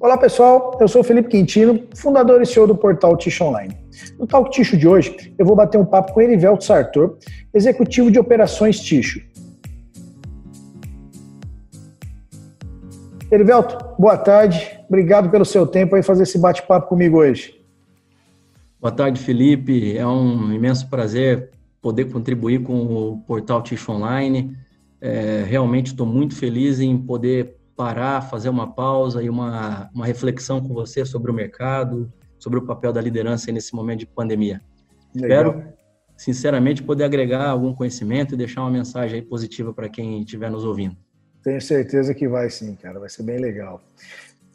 Olá pessoal, eu sou Felipe Quintino, fundador e CEO do portal Ticho Online. No Talk Ticho de hoje, eu vou bater um papo com Erivelto Sartor, executivo de operações Ticho. Erivelto, boa tarde, obrigado pelo seu tempo em fazer esse bate-papo comigo hoje. Boa tarde, Felipe, é um imenso prazer poder contribuir com o portal Ticho Online. É, realmente estou muito feliz em poder parar, fazer uma pausa e uma, uma reflexão com você sobre o mercado, sobre o papel da liderança nesse momento de pandemia. Legal. Espero, sinceramente, poder agregar algum conhecimento e deixar uma mensagem positiva para quem estiver nos ouvindo. Tenho certeza que vai sim, cara, vai ser bem legal.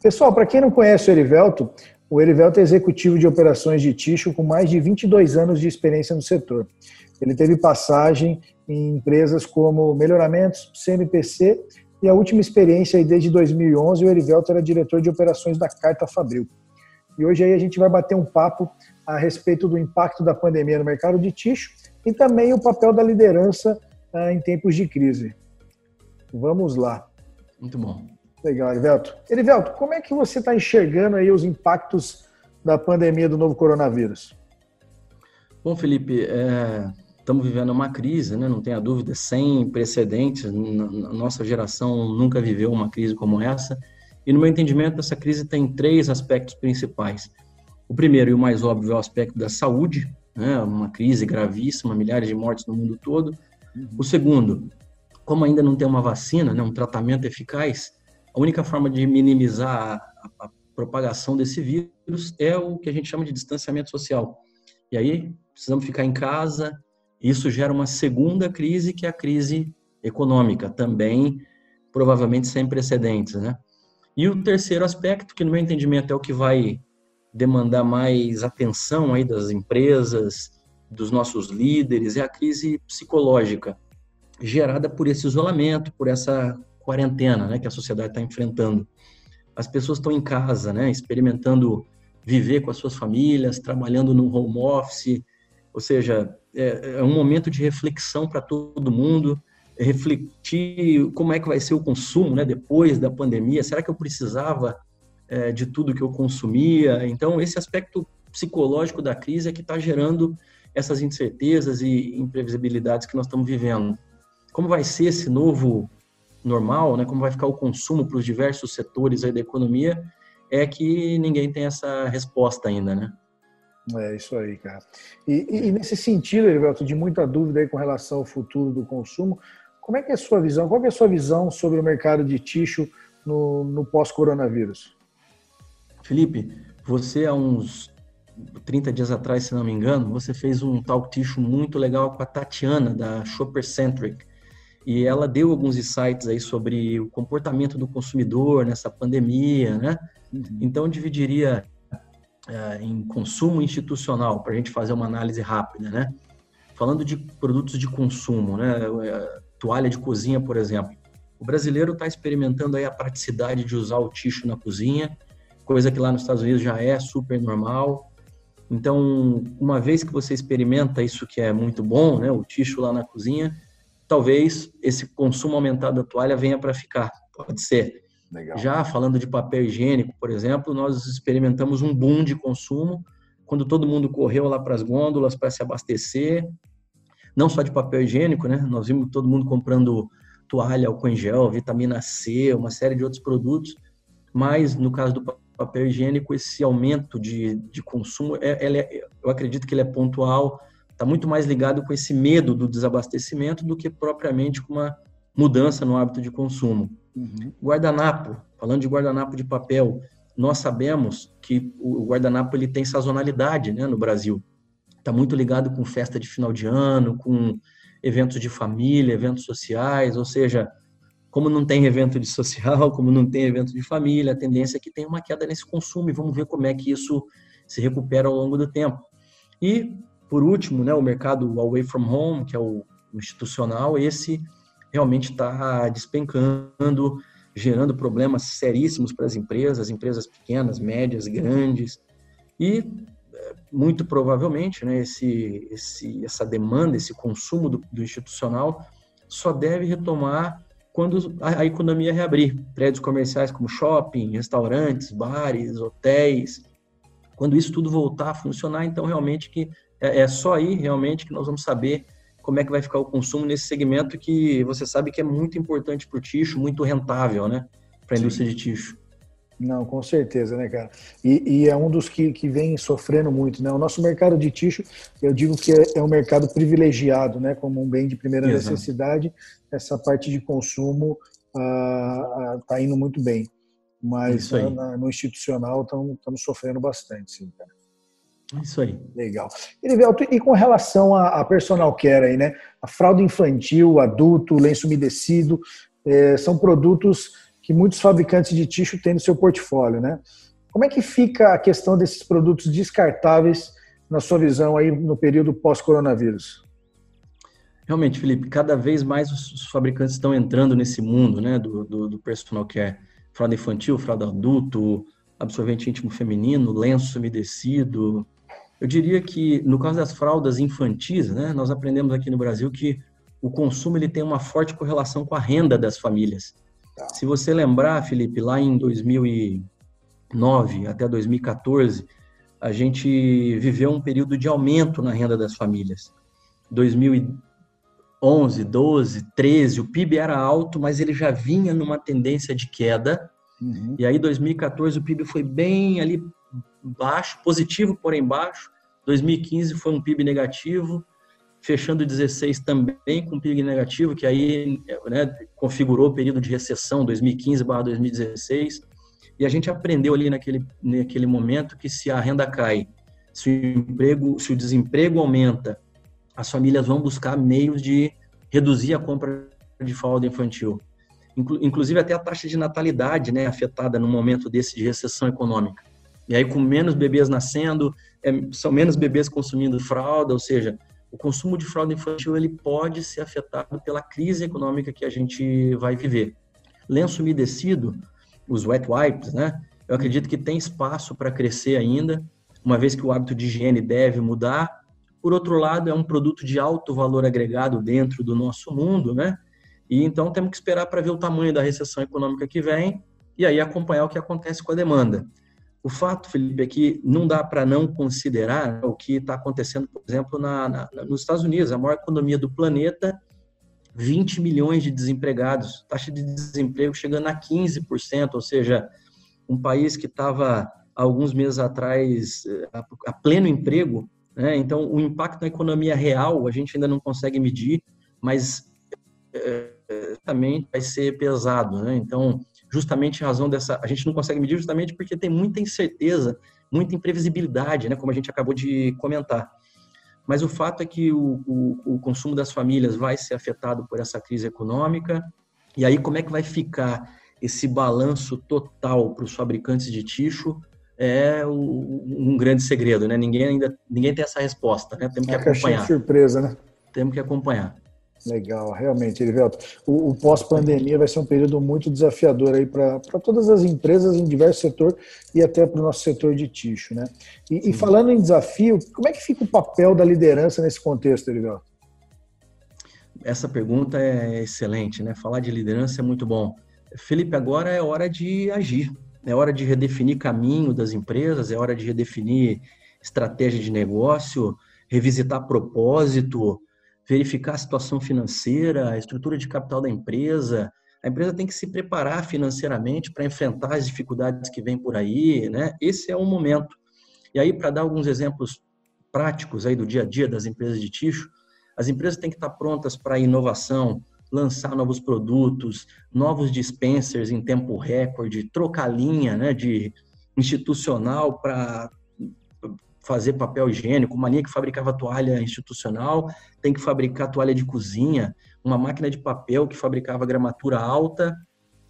Pessoal, para quem não conhece o Erivelto, o Erivelto é executivo de operações de Ticho com mais de 22 anos de experiência no setor. Ele teve passagem em empresas como Melhoramentos, CMPC e a última experiência aí desde 2011, o Erivelto era diretor de operações da Carta Fabril. E hoje aí a gente vai bater um papo a respeito do impacto da pandemia no mercado de ticho e também o papel da liderança ah, em tempos de crise. Vamos lá. Muito bom. Legal, Erivelto. Erivelto, como é que você está enxergando aí os impactos da pandemia do novo coronavírus? Bom, Felipe, é, estamos vivendo uma crise, né? não tenha dúvida, sem precedentes. A nossa geração nunca viveu uma crise como essa. E, no meu entendimento, essa crise tem três aspectos principais. O primeiro e o mais óbvio é o aspecto da saúde, né? uma crise gravíssima, milhares de mortes no mundo todo. Uhum. O segundo, como ainda não tem uma vacina, né? um tratamento eficaz, a única forma de minimizar a, a propagação desse vírus é o que a gente chama de distanciamento social. E aí, precisamos ficar em casa, isso gera uma segunda crise, que é a crise econômica, também provavelmente sem precedentes, né? E o terceiro aspecto, que no meu entendimento é o que vai demandar mais atenção aí das empresas, dos nossos líderes, é a crise psicológica gerada por esse isolamento, por essa quarentena, né, que a sociedade está enfrentando. As pessoas estão em casa, né, experimentando viver com as suas famílias, trabalhando no home office, ou seja, é, é um momento de reflexão para todo mundo, refletir como é que vai ser o consumo né, depois da pandemia. Será que eu precisava é, de tudo que eu consumia? Então, esse aspecto psicológico da crise é que está gerando essas incertezas e imprevisibilidades que nós estamos vivendo. Como vai ser esse novo normal, né? como vai ficar o consumo para os diversos setores da economia, é que ninguém tem essa resposta ainda, né? É isso aí, cara. E, e, nesse sentido, Heriberto, de muita dúvida aí com relação ao futuro do consumo, como é que é a sua visão? Qual é a sua visão sobre o mercado de ticho no, no pós-coronavírus? Felipe, você há uns 30 dias atrás, se não me engano, você fez um talk ticho muito legal com a Tatiana, da Shopper Centric. E ela deu alguns insights aí sobre o comportamento do consumidor nessa pandemia, né? Uhum. Então, eu dividiria é, em consumo institucional, para a gente fazer uma análise rápida, né? Falando de produtos de consumo, né? É, toalha de cozinha, por exemplo. O brasileiro está experimentando aí a praticidade de usar o ticho na cozinha, coisa que lá nos Estados Unidos já é super normal. Então, uma vez que você experimenta isso que é muito bom, né, o ticho lá na cozinha, talvez esse consumo aumentado da toalha venha para ficar. Pode ser. Legal. Já falando de papel higiênico, por exemplo, nós experimentamos um boom de consumo quando todo mundo correu lá para as gôndolas para se abastecer, não só de papel higiênico, né? Nós vimos todo mundo comprando toalha, álcool em gel, vitamina C, uma série de outros produtos, mas no caso do papel higiênico, esse aumento de, de consumo, é, é, eu acredito que ele é pontual, está muito mais ligado com esse medo do desabastecimento do que propriamente com uma mudança no hábito de consumo. Uhum. Guardanapo, falando de guardanapo de papel, nós sabemos que o guardanapo ele tem sazonalidade né, no Brasil. Está muito ligado com festa de final de ano, com eventos de família, eventos sociais, ou seja, como não tem evento de social, como não tem evento de família, a tendência é que tenha uma queda nesse consumo e vamos ver como é que isso se recupera ao longo do tempo. E, por último, né, o mercado away from home, que é o institucional, esse realmente está despencando, gerando problemas seríssimos para as empresas, empresas pequenas, médias, grandes, e é, muito provavelmente né, esse, esse, essa demanda, esse consumo do, do institucional só deve retomar quando a, economia reabrir. Prédios comerciais como shopping, restaurantes, bares, hotéis. Quando isso tudo voltar a funcionar, então realmente que é, é só aí realmente que nós vamos saber como é que vai ficar o consumo nesse segmento que você sabe que é muito importante para o ticho, muito rentável, né? Para a indústria de ticho. Não, com certeza, né, cara? E, e, é um dos que, que vem sofrendo muito, né? O nosso mercado de ticho, eu digo que é, é um mercado privilegiado, né? Como um bem de primeira Exato. necessidade, essa parte de consumo está ah, ah, indo muito bem. Mas na, no institucional estamos sofrendo bastante, sim, cara. Isso aí. Legal. Erivelto, e com relação a, a, personal care aí, né? A fralda infantil, adulto, lenço umedecido, é, são produtos que muitos fabricantes de tixo têm no seu portfólio, né? Como é que fica a questão desses produtos descartáveis na sua visão aí no período pós-coronavírus? Realmente, Felipe, cada vez mais os fabricantes estão entrando nesse mundo, né, do, do, do personal care, fralda infantil, fralda adulto, absorvente íntimo feminino, lenço umedecido. Eu diria que no caso das fraldas infantis, né, nós aprendemos aqui no Brasil que o consumo ele tem uma forte correlação com a renda das famílias. Tá. Se você lembrar, Felipe, lá em 2009 até 2014, a gente viveu um período de aumento na renda das famílias. 2011, 12, 13, o PIB era alto, mas ele já vinha numa tendência de queda. Uhum. E aí, 2014, o PIB foi bem ali baixo, positivo, porém baixo. 2015 foi um PIB negativo fechando 16 também com PIB negativo, que aí né, configurou o período de recessão 2015/2016. E a gente aprendeu ali naquele, naquele momento que se a renda cai, se o emprego, se o desemprego aumenta, as famílias vão buscar meios de reduzir a compra de fralda infantil. Inclusive até a taxa de natalidade, né, afetada no momento desse de recessão econômica. E aí com menos bebês nascendo, é, são menos bebês consumindo fralda, ou seja, o consumo de fralda infantil ele pode ser afetado pela crise econômica que a gente vai viver. Lenço umedecido, os wet wipes, né? Eu acredito que tem espaço para crescer ainda, uma vez que o hábito de higiene deve mudar. Por outro lado, é um produto de alto valor agregado dentro do nosso mundo, né? E então temos que esperar para ver o tamanho da recessão econômica que vem e aí acompanhar o que acontece com a demanda. O fato, Felipe, é que não dá para não considerar o que está acontecendo, por exemplo, na, na, nos Estados Unidos, a maior economia do planeta, 20 milhões de desempregados, taxa de desemprego chegando a 15%, ou seja, um país que estava alguns meses atrás a, a pleno emprego, né? então o impacto na economia real a gente ainda não consegue medir, mas é, também vai ser pesado, né? então justamente em razão dessa. A gente não consegue medir justamente porque tem muita incerteza, muita imprevisibilidade, né, como a gente acabou de comentar. Mas o fato é que o, o, o consumo das famílias vai ser afetado por essa crise econômica. E aí, como é que vai ficar esse balanço total para os fabricantes de ticho? É um grande segredo, né? Ninguém ainda ninguém tem essa resposta, né? Temos que é acompanhar. surpresa, né? Temos que acompanhar. Legal, realmente, Erivelto. O, o pós-pandemia vai ser um período muito desafiador aí para todas as empresas em diversos setores e até para o nosso setor de ticho, né? E, e, falando em desafio, como é que fica o papel da liderança nesse contexto, Erivelto? Essa pergunta é excelente, né? Falar de liderança é muito bom. Felipe, agora é hora de agir, é hora de redefinir caminho das empresas, é hora de redefinir estratégia de negócio, revisitar propósito, verificar a situação financeira, a estrutura de capital da empresa. A empresa tem que se preparar financeiramente para enfrentar as dificuldades que vêm por aí, né? Esse é o momento. E aí, para dar alguns exemplos práticos aí do dia a dia das empresas de ticho, as empresas têm que estar prontas para inovação, lançar novos produtos, novos dispensers em tempo recorde, trocar linha né, de institucional para fazer papel higiênico, mania que fabricava toalha institucional, tem que fabricar toalha de cozinha, uma máquina de papel que fabricava gramatura alta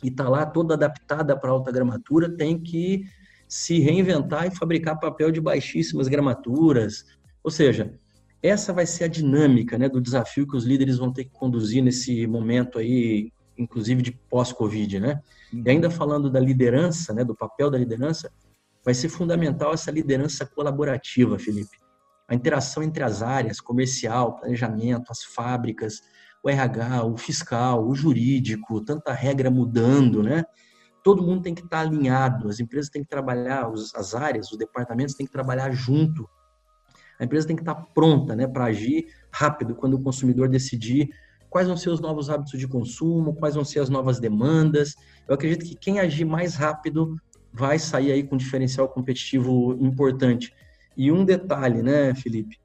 e está lá toda adaptada para alta gramatura, tem que se reinventar e fabricar papel de baixíssimas gramaturas. Ou seja, essa vai ser a dinâmica né, do desafio que os líderes vão ter que conduzir nesse momento aí, inclusive de pós-Covid. Né? E ainda falando da liderança, né, do papel da liderança, vai ser fundamental essa liderança colaborativa, Felipe. A interação entre as áreas, comercial, planejamento, as fábricas, o RH, o fiscal, o jurídico, tanta regra mudando, né? Todo mundo tem que estar alinhado, as empresas têm que trabalhar, as áreas, os departamentos têm que trabalhar junto. A empresa tem que estar pronta né, para agir rápido quando o consumidor decidir quais vão ser os novos hábitos de consumo, quais vão ser as novas demandas. Eu acredito que quem agir mais rápido vai sair aí com um diferencial competitivo importante. E um detalhe, né, Felipe?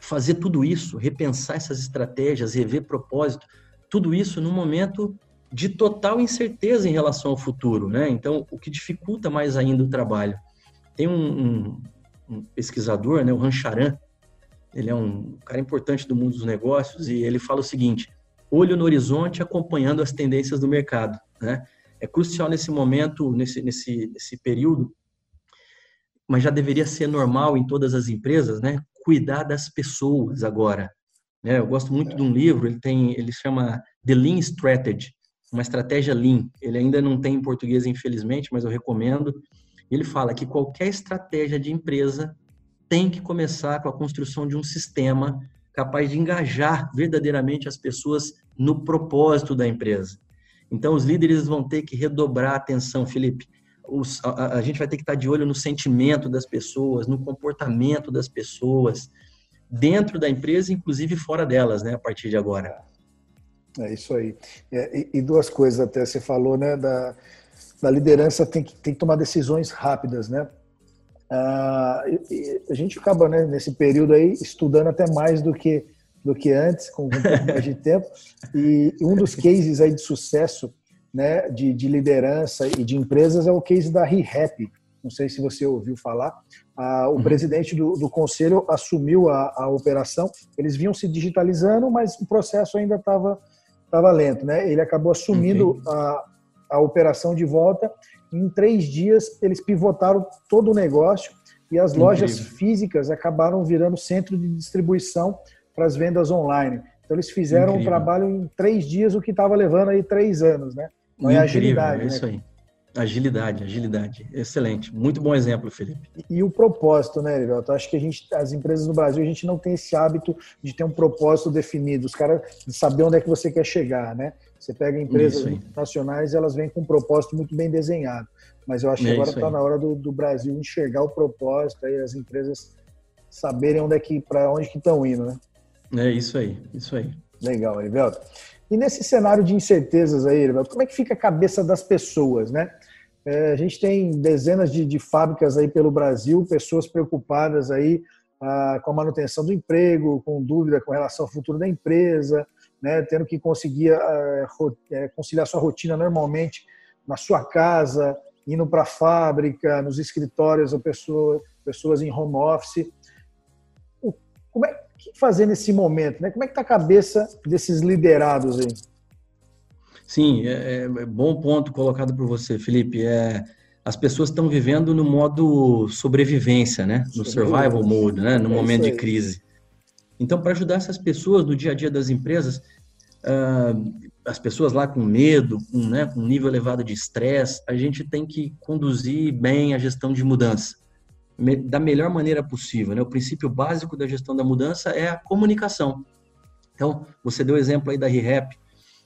Fazer tudo isso, repensar essas estratégias, rever propósito, tudo isso no momento de total incerteza em relação ao futuro, né? Então, o que dificulta mais ainda o trabalho. Tem um, um, um pesquisador, né, o Rancharan, ele é um cara importante do mundo dos negócios e ele fala o seguinte: olho no horizonte, acompanhando as tendências do mercado, né? É crucial nesse momento, nesse, nesse, nesse período, mas já deveria ser normal em todas as empresas, né? Cuidar das pessoas agora. Né? Eu gosto muito de um livro, ele tem, ele chama The Lean Strategy, uma estratégia Lean. Ele ainda não tem em português, infelizmente, mas eu recomendo. Ele fala que qualquer estratégia de empresa tem que começar com a construção de um sistema capaz de engajar verdadeiramente as pessoas no propósito da empresa. Então, os líderes vão ter que redobrar a atenção, Felipe. Os, a, a, gente vai ter que estar de olho no sentimento das pessoas, no comportamento das pessoas, dentro da empresa, inclusive fora delas, né, a partir de agora. É isso aí. É, e, e, duas coisas até você falou, né, da, da liderança tem que, tem que tomar decisões rápidas, né? Ah, e, e a gente acaba, né, nesse período aí, estudando até mais do que do que antes, com um pouco mais de tempo. E um dos cases aí de sucesso, né, de, de liderança e de empresas é o case da ReHap. Não sei se você ouviu falar. Ah, o uhum. presidente do, do, conselho assumiu a, a, operação. Eles vinham se digitalizando, mas o processo ainda estava tava lento, né? Ele acabou assumindo a, a operação de volta. Em três dias, eles pivotaram todo o negócio e as Incrível. lojas físicas acabaram virando centro de distribuição para as vendas online. Então eles fizeram Incrível. um trabalho em três dias, o que estava levando aí três anos, né? Não é agilidade. É isso né? aí. Agilidade, agilidade. Excelente. Muito bom exemplo, Felipe. E, e o propósito, né, Erivelto? Acho que a gente, as empresas no Brasil, a gente não tem esse hábito de ter um propósito definido. Os caras de saber onde é que você quer chegar, né? Você pega empresas nacionais, elas vêm com um propósito muito bem desenhado. Mas eu acho que é agora está na hora do, do, Brasil enxergar o propósito e as empresas saberem onde é que, para onde que estão indo, né? É isso aí, isso aí. Legal, Erivelto. E nesse cenário de incertezas aí, Erivelto, como é que fica a cabeça das pessoas, né? É, a gente tem dezenas de, de, fábricas aí pelo Brasil, pessoas preocupadas aí ah, com a manutenção do emprego, com dúvida com relação ao futuro da empresa, né, tendo que conseguir ah, é, conciliar sua rotina normalmente na sua casa, indo para a fábrica, nos escritórios, ou pessoa, pessoas em home office. Como é, que fazer nesse momento? Né? Como é que está a cabeça desses liderados aí? Sim, é, é bom ponto colocado por você, Felipe. É, as pessoas estão vivendo no modo sobrevivência, né? No survival mode, né? No é momento de crise. Então, para ajudar essas pessoas no dia a dia das empresas, uh, as pessoas lá com medo, com, né, com um nível elevado de estresse, a gente tem que conduzir bem a gestão de mudança da melhor maneira possível. Né? O princípio básico da gestão da mudança é a comunicação. Então, você deu o exemplo aí da ReHap.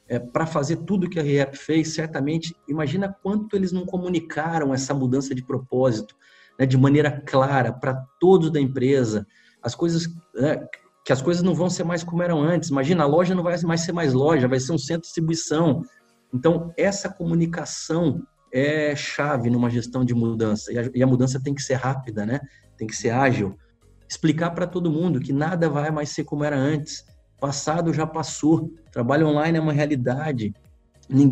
É, para fazer tudo que a ReHap fez, certamente, imagina quanto eles não comunicaram essa mudança de propósito né, de maneira clara para todos da empresa. As coisas, né, que as coisas não vão ser mais como eram antes. Imagina, a loja não vai mais ser mais loja, vai ser um centro de distribuição. Então, essa comunicação é chave numa gestão de mudança. E a, e a mudança tem que ser rápida, né? Tem que ser ágil. Explicar para todo mundo que nada vai mais ser como era antes. Passado já passou. Trabalho online é uma realidade.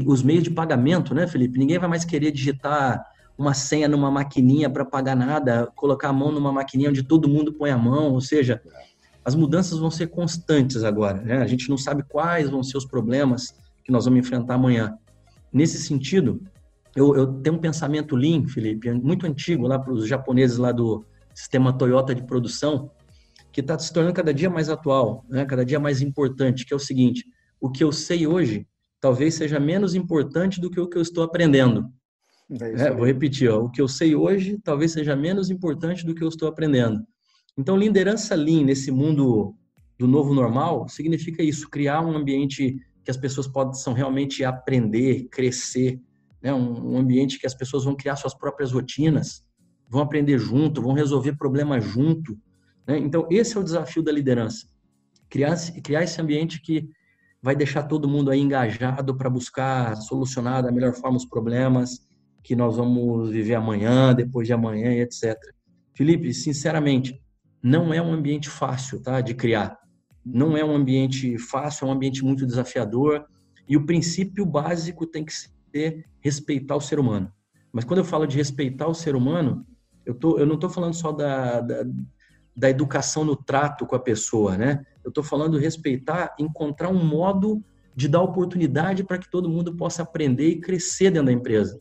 Os meios de pagamento, né, Felipe? Ninguém vai mais querer digitar uma senha numa maquininha para pagar nada, colocar a mão numa maquininha onde todo mundo põe a mão, ou seja, as mudanças vão ser constantes agora, né? A gente não sabe quais vão ser os problemas que nós vamos enfrentar amanhã. Nesse sentido, eu, eu tenho um pensamento Lean, Felipe, muito antigo lá para os japoneses lá do sistema Toyota de produção, que está se tornando cada dia mais atual, né? cada dia mais importante, que é o seguinte, o que eu sei hoje talvez seja menos importante do que o que eu estou aprendendo. É, vou repetir, ó, o que eu sei hoje talvez seja menos importante do que eu estou aprendendo. Então, liderança Lean nesse mundo do novo normal significa isso, criar um ambiente que as pessoas possam realmente aprender, crescer, né? um, ambiente que as pessoas vão criar suas próprias rotinas, vão aprender junto, vão resolver problemas junto. Né? Então, esse é o desafio da liderança. Criar, criar esse ambiente que vai deixar todo mundo aí engajado para buscar solucionar da melhor forma os problemas que nós vamos viver amanhã, depois de amanhã e etc. Felipe, sinceramente, não é um ambiente fácil tá, de criar. Não é um ambiente fácil, é um ambiente muito desafiador. E o princípio básico tem que ser respeitar o ser humano. Mas quando eu falo de respeitar o ser humano, eu, tô, eu não estou falando só da, da, da, educação no trato com a pessoa, né? Eu estou falando respeitar, encontrar um modo de dar oportunidade para que todo mundo possa aprender e crescer dentro da empresa.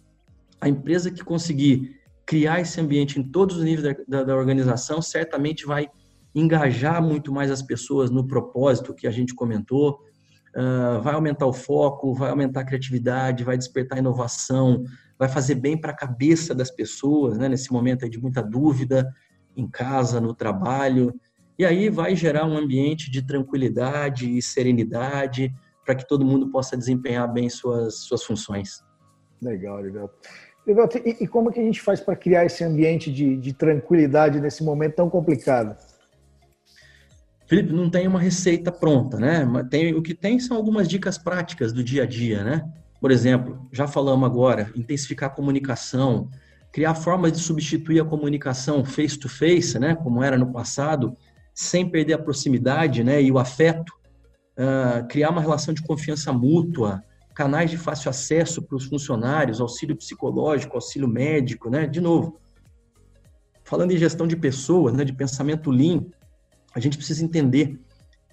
A empresa que conseguir criar esse ambiente em todos os níveis da, da, da organização certamente vai engajar muito mais as pessoas no propósito que a gente comentou, uh, vai aumentar o foco, vai aumentar a criatividade, vai despertar inovação, vai fazer bem para a cabeça das pessoas, né, nesse momento de muita dúvida, em casa, no trabalho, e aí vai gerar um ambiente de tranquilidade e serenidade para que todo mundo possa desempenhar bem suas, suas funções. Legal, legal. E, e como que a gente faz para criar esse ambiente de, de tranquilidade nesse momento tão complicado? Felipe, não tem uma receita pronta, né? Tem, o que tem são algumas dicas práticas do dia a dia, né? Por exemplo, já falamos agora, intensificar a comunicação, criar formas de substituir a comunicação face to face, né? Como era no passado, sem perder a proximidade, né? E o afeto, uh, criar uma relação de confiança mútua, canais de fácil acesso para os funcionários, auxílio psicológico, auxílio médico, né? De novo, falando em gestão de pessoas, né? De pensamento lean, a gente precisa entender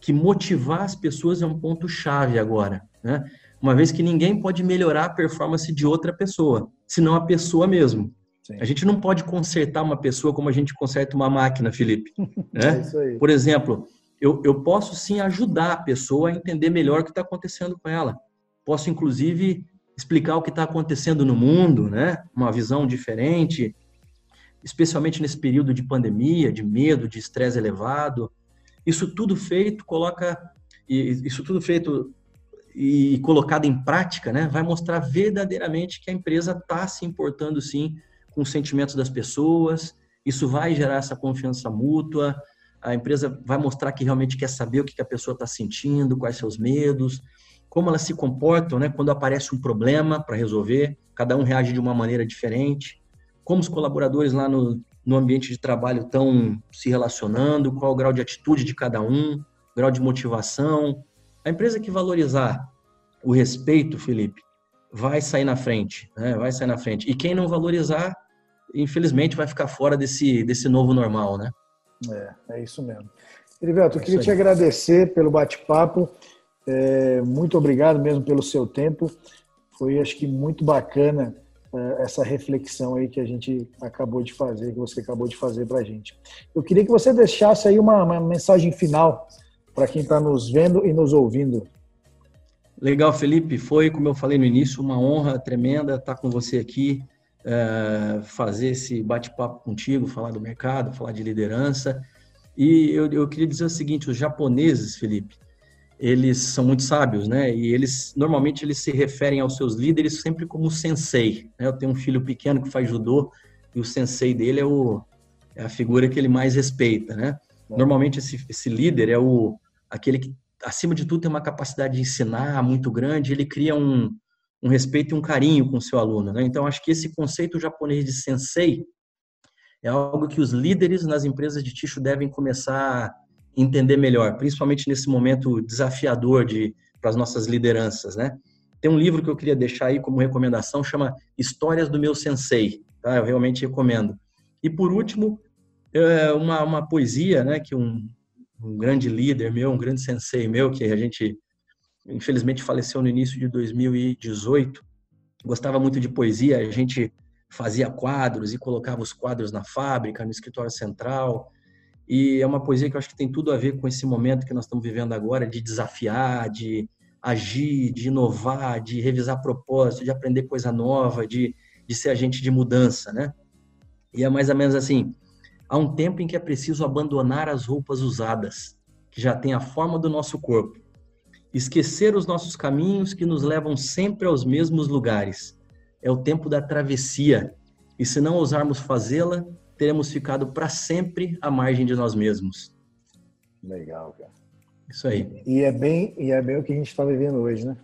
que motivar as pessoas é um ponto chave agora, né? Uma vez que ninguém pode melhorar a performance de outra pessoa, senão a pessoa mesmo. Sim. A gente não pode consertar uma pessoa como a gente conserta uma máquina, Felipe. Né? É Por exemplo, eu, eu posso sim ajudar a pessoa a entender melhor o que está acontecendo com ela. Posso, inclusive, explicar o que está acontecendo no mundo, né? Uma visão diferente, especialmente nesse período de pandemia, de medo, de estresse elevado. Isso tudo feito coloca isso tudo feito e colocado em prática, né, vai mostrar verdadeiramente que a empresa está se importando sim com os sentimentos das pessoas. Isso vai gerar essa confiança mútua. A empresa vai mostrar que realmente quer saber o que a pessoa está sentindo, quais seus medos, como elas se comportam, né, quando aparece um problema para resolver. Cada um reage de uma maneira diferente como os colaboradores lá no, no ambiente de trabalho estão se relacionando, qual o grau de atitude de cada um, grau de motivação. A empresa que valorizar o respeito, Felipe, vai sair na frente, né? vai sair na frente. E quem não valorizar, infelizmente, vai ficar fora desse, desse novo normal, né? É, é isso mesmo. Erivelto, eu é queria te agradecer pelo bate-papo. É, muito obrigado mesmo pelo seu tempo. Foi, acho que, muito bacana essa reflexão aí que a gente acabou de fazer, que você acabou de fazer para a gente. Eu queria que você deixasse aí uma, uma mensagem final para quem está nos vendo e nos ouvindo. Legal, Felipe. Foi, como eu falei no início, uma honra tremenda estar com você aqui, é, fazer esse bate-papo contigo, falar do mercado, falar de liderança. E eu, eu queria dizer o seguinte: os japoneses, Felipe, eles são muito sábios, né? E eles normalmente eles se referem aos seus líderes sempre como sensei. Né? Eu tenho um filho pequeno que faz judô e o sensei dele é, o, é a figura que ele mais respeita, né? Normalmente esse, esse líder é o aquele que acima de tudo tem uma capacidade de ensinar muito grande. Ele cria um, um respeito e um carinho com o seu aluno, né? Então acho que esse conceito japonês de sensei é algo que os líderes nas empresas de ticho devem começar entender melhor, principalmente nesse momento desafiador de para as nossas lideranças, né? Tem um livro que eu queria deixar aí como recomendação, chama Histórias do Meu Sensei, tá? Eu realmente recomendo. E por último, é, uma, uma poesia, né, que um, um grande líder meu, um grande sensei meu, que a gente infelizmente faleceu no início de 2018, gostava muito de poesia, a gente fazia quadros e colocava os quadros na fábrica, no escritório central, e é uma poesia que eu acho que tem tudo a ver com esse momento que nós estamos vivendo agora, de desafiar, de agir, de inovar, de revisar propósito, de aprender coisa nova, de, de ser agente de mudança, né? E é mais ou menos assim: há um tempo em que é preciso abandonar as roupas usadas que já tem a forma do nosso corpo. Esquecer os nossos caminhos que nos levam sempre aos mesmos lugares. É o tempo da travessia, e se não ousarmos fazê-la, teremos ficado para sempre à margem de nós mesmos. Legal, cara. Isso aí. E é bem, e é bem o que a gente está vivendo hoje, né?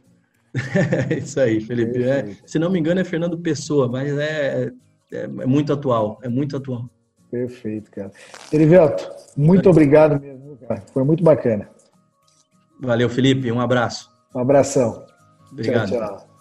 Isso aí, Felipe. É, se não me engano, é Fernando Pessoa, mas é, é, é muito atual. É muito atual. Perfeito, cara. Erivelto, muito obrigado mesmo, cara. Foi muito bacana. Valeu, Felipe. Um abraço. Um abração. Obrigado. Tchau, tchau.